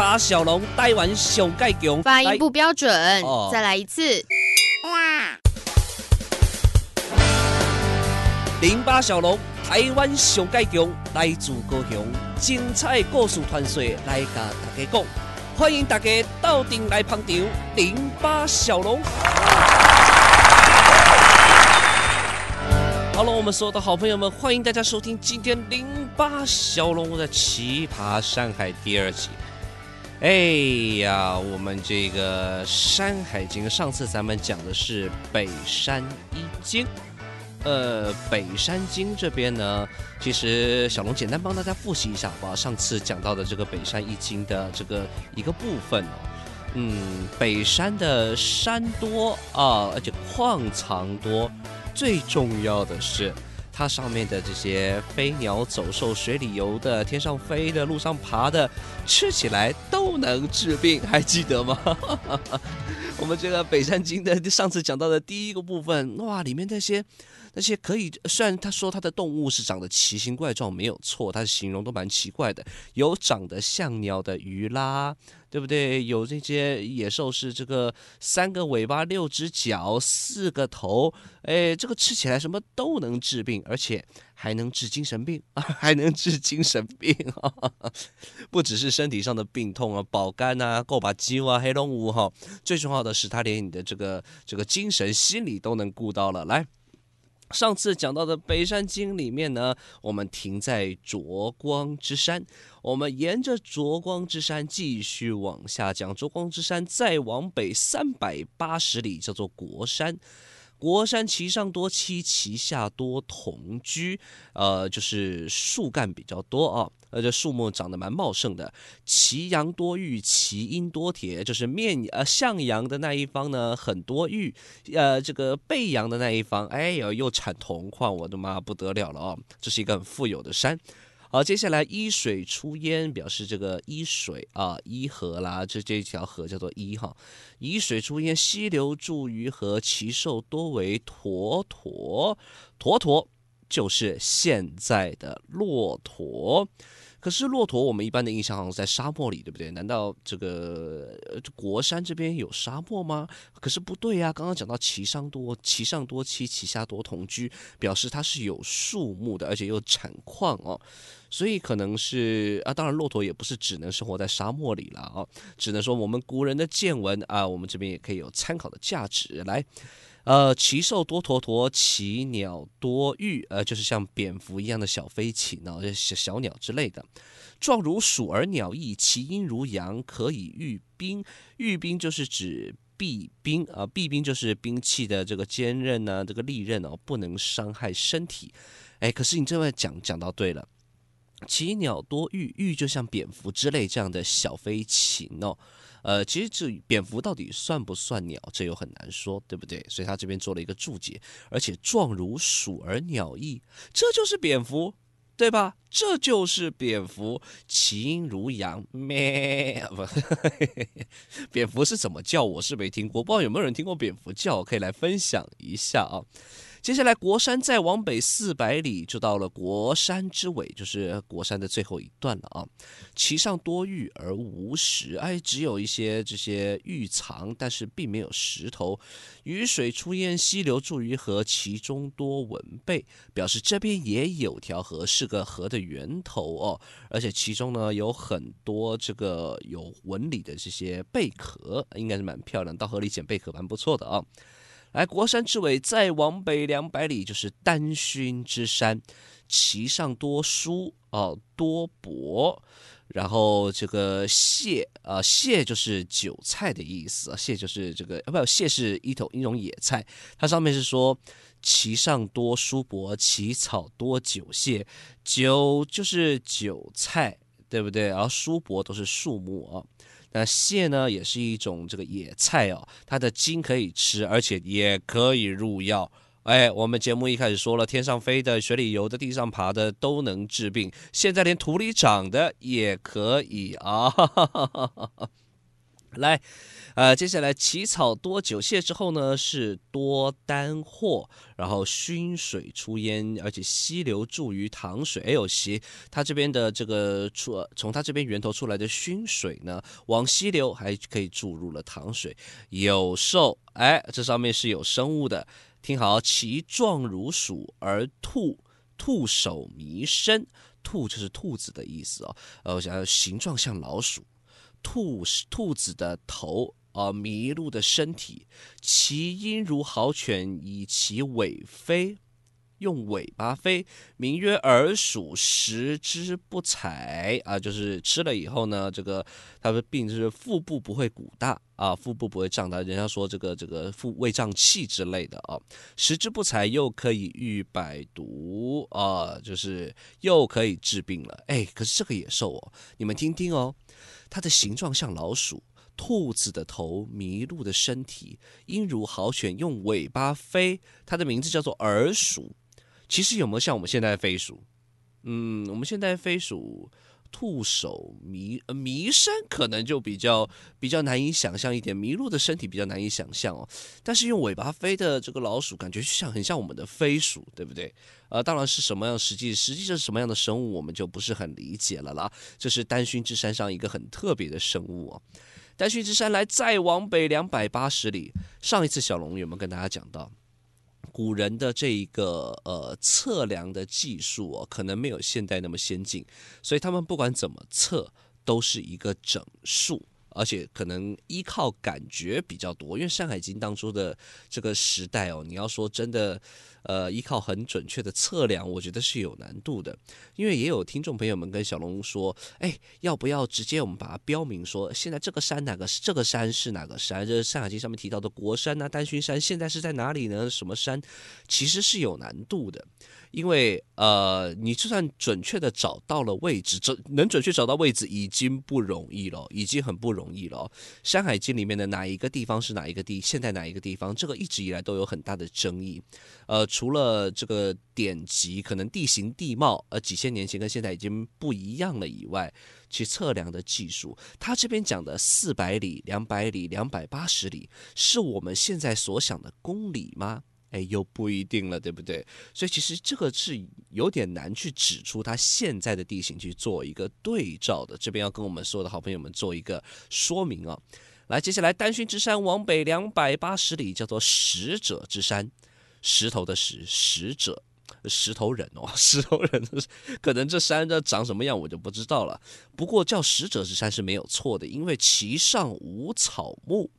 巴小龙，台湾上盖强，发音不标准，哦、再来一次。零八小龙，台湾上盖强，来自高雄，精彩故事传说来甲大家讲，欢迎大家到店来捧场。零八小龙。好了，我们所有的好朋友们，欢迎大家收听今天零八小龙的奇葩上海第二集。哎呀，我们这个《山海经》，上次咱们讲的是北山一经。呃，北山经这边呢，其实小龙简单帮大家复习一下吧。上次讲到的这个北山一经的这个一个部分哦，嗯，北山的山多啊，而且矿藏多。最重要的是，它上面的这些飞鸟走兽、水里游的、天上飞的、路上爬的，吃起来都能治病，还记得吗？我们这个《北山经》的上次讲到的第一个部分，哇，里面那些。那些可以，虽然他说他的动物是长得奇形怪状，没有错，他的形容都蛮奇怪的。有长得像鸟的鱼啦，对不对？有这些野兽是这个三个尾巴、六只脚、四个头，哎，这个吃起来什么都能治病，而且还能治精神病，还能治精神病啊！不只是身体上的病痛啊，保肝啊、够把肌啊、黑龙五哈，最重要的是他连你的这个这个精神、心理都能顾到了，来。上次讲到的《北山经》里面呢，我们停在灼光之山，我们沿着灼光之山继续往下讲。灼光之山再往北三百八十里，叫做国山。国山其上多栖，其下多同居，呃，就是树干比较多啊，而且树木长得蛮茂盛的。其阳多玉，其阴多铁，就是面呃向阳的那一方呢很多玉，呃，这个背阳的那一方，哎呦又产铜矿，我的妈不得了了啊！这是一个很富有的山。好，接下来一水出焉，表示这个一水啊，一河啦，这这条河叫做一哈。伊水出焉，溪流注于河，其兽多为驼驼，驼驼就是现在的骆驼。可是骆驼，我们一般的印象好像在沙漠里，对不对？难道这个呃国山这边有沙漠吗？可是不对呀，刚刚讲到其上多，其上多栖，其下多同居，表示它是有树木的，而且又产矿哦，所以可能是啊，当然骆驼也不是只能生活在沙漠里了啊，只能说我们古人的见闻啊，我们这边也可以有参考的价值来。呃，其兽多驼驼，其鸟多鷸，呃，就是像蝙蝠一样的小飞禽呢，小小鸟之类的。状如鼠而鸟翼，其音如羊，可以御兵。御兵就是指避兵啊，避兵就是兵器的这个坚韧呢，这个利刃哦，不能伤害身体。哎，可是你这位讲讲到对了，其鸟多鷸，鷸就像蝙蝠之类这样的小飞禽哦。呃，其实这蝙蝠到底算不算鸟，这又很难说，对不对？所以他这边做了一个注解，而且状如鼠而鸟翼，这就是蝙蝠，对吧？这就是蝙蝠，其音如羊咩？不，蝙蝠是怎么叫？我是没听过，不知道有没有人听过蝙蝠叫，可以来分享一下啊。接下来，国山再往北四百里，就到了国山之尾，就是国山的最后一段了啊。其上多玉而无石，哎，只有一些这些玉藏，但是并没有石头。雨水出焉，溪流注于河，其中多纹贝，表示这边也有条河，是个河的源头哦。而且其中呢有很多这个有纹理的这些贝壳，应该是蛮漂亮。到河里捡贝壳蛮不错的啊。来，国山之尾再往北两百里，就是丹熏之山，其上多蔬哦，多柏，然后这个秈啊，秈就是韭菜的意思啊，秈就是这个啊，不，秈是一种一种野菜，它上面是说其上多蔬柏，其草多韭秈，韭就是韭菜，对不对？然后蔬柏都是树木啊。那蟹呢，也是一种这个野菜哦，它的茎可以吃，而且也可以入药。哎，我们节目一开始说了，天上飞的、水里游的、地上爬的都能治病，现在连土里长的也可以啊。哈哈哈哈哈来，呃，接下来起草多久谢之后呢？是多丹祸，然后熏水出烟，而且溪流注于塘水。哎呦，其，它这边的这个出从它这边源头出来的熏水呢，往溪流还可以注入了塘水。有兽，哎，这上面是有生物的。听好，其状如鼠而兔，兔首弥身，兔就是兔子的意思哦。呃，我想形状像老鼠。兔兔子的头而，麋鹿的身体，其音如豪犬，以其尾飞，用尾巴飞，名曰耳鼠，食之不采啊，就是吃了以后呢，这个它的病就是腹部不会鼓大啊，腹部不会胀大，人家说这个这个腹胃胀气之类的啊，食之不采又可以御百毒啊，就是又可以治病了。哎，可是这个野兽哦，你们听听哦。它的形状像老鼠，兔子的头，麋鹿的身体，音如豪犬，用尾巴飞。它的名字叫做耳鼠。其实有没有像我们现在的飞鼠？嗯，我们现在飞鼠，兔首弥弥山可能就比较比较难以想象一点，麋鹿的身体比较难以想象哦。但是用尾巴飞的这个老鼠，感觉像很像我们的飞鼠，对不对？呃，当然是什么样实际实际上是什么样的生物，我们就不是很理解了啦。这是丹熏之山上一个很特别的生物哦。丹熏之山来再往北两百八十里，上一次小龙有没有跟大家讲到，古人的这一个呃测量的技术哦，可能没有现代那么先进，所以他们不管怎么测，都是一个整数。而且可能依靠感觉比较多，因为《山海经》当初的这个时代哦，你要说真的，呃，依靠很准确的测量，我觉得是有难度的。因为也有听众朋友们跟小龙说，哎，要不要直接我们把它标明说，现在这个山哪个这个山是哪个山？这《山海经》上面提到的国山啊，丹熏山现在是在哪里呢？什么山？其实是有难度的。因为呃，你就算准确的找到了位置，准能准确找到位置已经不容易了，已经很不容容易了。《山海经》里面的哪一个地方是哪一个地？现在哪一个地方？这个一直以来都有很大的争议。呃，除了这个典籍，可能地形地貌，呃，几千年前跟现在已经不一样了以外，去测量的技术，他这边讲的四百里、两百里、两百八十里，是我们现在所想的公里吗？哎，又不一定了，对不对？所以其实这个是有点难去指出它现在的地形去做一个对照的。这边要跟我们所有的好朋友们做一个说明啊。来，接下来丹熏之山往北两百八十里，叫做石者之山，石头的石，石者，石头人哦，石头人，可能这山的长什么样我就不知道了。不过叫石者之山是没有错的，因为其上无草木。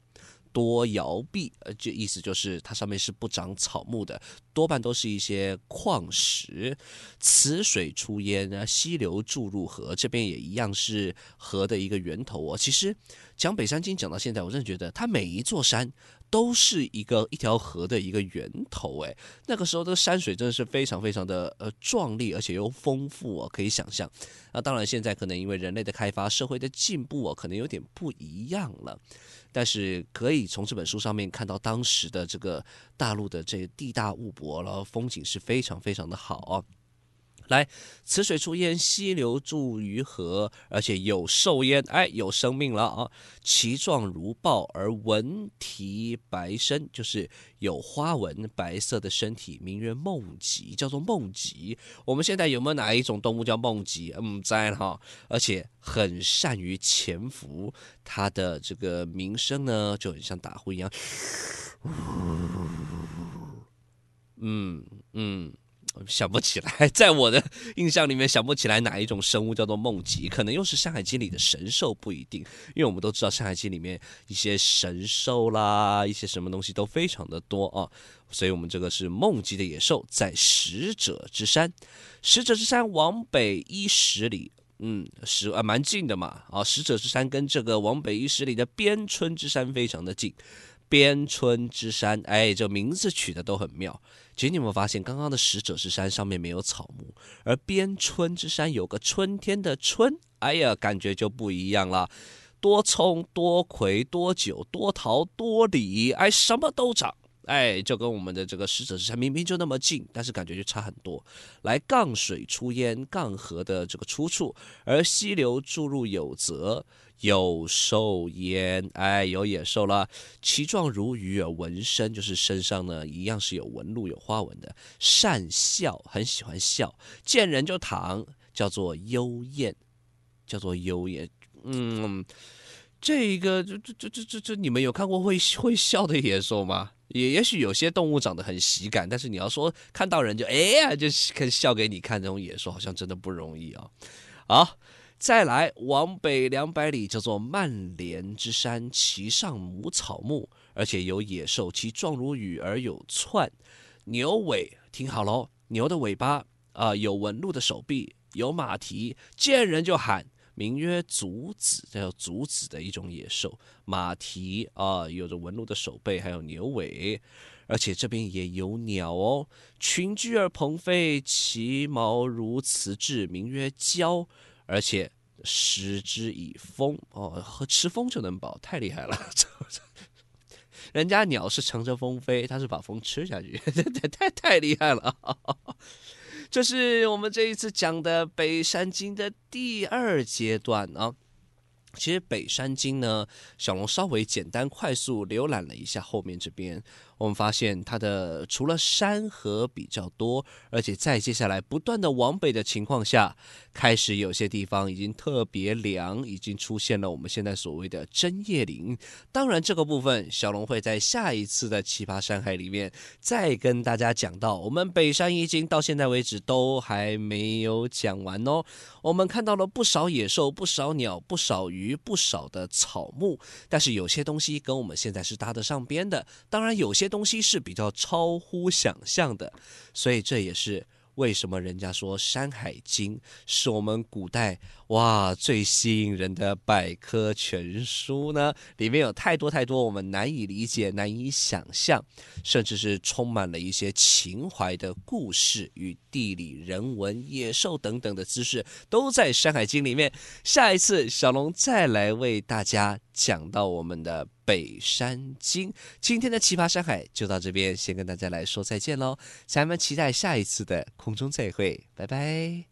多摇臂，呃，这意思就是它上面是不长草木的，多半都是一些矿石。此水出焉啊，溪流注入河，这边也一样是河的一个源头哦。其实讲北山经讲到现在，我真的觉得它每一座山都是一个一条河的一个源头。哎，那个时候这个山水真的是非常非常的呃壮丽，而且又丰富哦，可以想象。那当然现在可能因为人类的开发，社会的进步哦，可能有点不一样了。但是可以从这本书上面看到当时的这个大陆的这个地大物博，然后风景是非常非常的好啊。来，此水出焉，溪流注于河，而且有兽焉，哎，有生命了啊！其状如豹，而纹蹄白身，就是有花纹、白色的身体，名曰梦吉，叫做梦吉。我们现在有没有哪一种动物叫梦吉？嗯，在哈，而且很善于潜伏，它的这个名声呢，就很像打呼一样。嗯嗯。想不起来，在我的印象里面想不起来哪一种生物叫做梦吉，可能又是《山海经》里的神兽，不一定，因为我们都知道《山海经》里面一些神兽啦，一些什么东西都非常的多啊，所以我们这个是梦吉的野兽，在使者之山，使者之山往北一十里，嗯，十啊蛮近的嘛，啊，使者之山跟这个往北一十里的边春之山非常的近。边春之山，哎，这名字取得都很妙。其实你们发现，刚刚的使者之山上面没有草木，而边春之山有个春天的春，哎呀，感觉就不一样了。多葱、多葵、多酒、多桃、多李，哎，什么都长。哎，就跟我们的这个死者之山明明就那么近，但是感觉就差很多。来，杠水出烟，杠河的这个出处，而溪流注入有泽，有兽焉，哎，有野兽了。其状如鱼而纹身，就是身上呢一样是有纹路、有花纹的。善笑，很喜欢笑，见人就躺，叫做幽燕，叫做幽燕。嗯，这个这这这这这，你们有看过会会笑的野兽吗？也也许有些动物长得很喜感，但是你要说看到人就哎呀，就可以笑给你看，这种野兽好像真的不容易啊。好，再来往北两百里，叫做曼连之山，其上无草木，而且有野兽，其状如羽而有窜。牛尾，听好喽，牛的尾巴啊、有纹路的手臂，有马蹄，见人就喊。名曰足子，叫足子的一种野兽，马蹄啊，有着纹路的手背，还有牛尾，而且这边也有鸟哦，群居而鹏飞，其毛如瓷质，名曰蛟，而且食之以风哦，和吃风就能饱，太厉害了。人家鸟是乘着风飞，它是把风吃下去，太太太厉害了。这是我们这一次讲的北山经的第二阶段啊。其实北山经呢，小龙稍微简单快速浏览了一下后面这边。我们发现它的除了山河比较多，而且在接下来不断的往北的情况下，开始有些地方已经特别凉，已经出现了我们现在所谓的针叶林。当然，这个部分小龙会在下一次的奇葩山海里面再跟大家讲到。我们北山一经到现在为止都还没有讲完哦。我们看到了不少野兽，不少鸟，不少鱼，不少的草木，但是有些东西跟我们现在是搭得上边的。当然，有些。东西是比较超乎想象的，所以这也是为什么人家说《山海经》是我们古代哇最吸引人的百科全书呢？里面有太多太多我们难以理解、难以想象，甚至是充满了一些情怀的故事与地理、人文、野兽等等的知识，都在《山海经》里面。下一次小龙再来为大家讲到我们的。北山经，今天的奇葩山海就到这边，先跟大家来说再见喽，咱们期待下一次的空中再会，拜拜。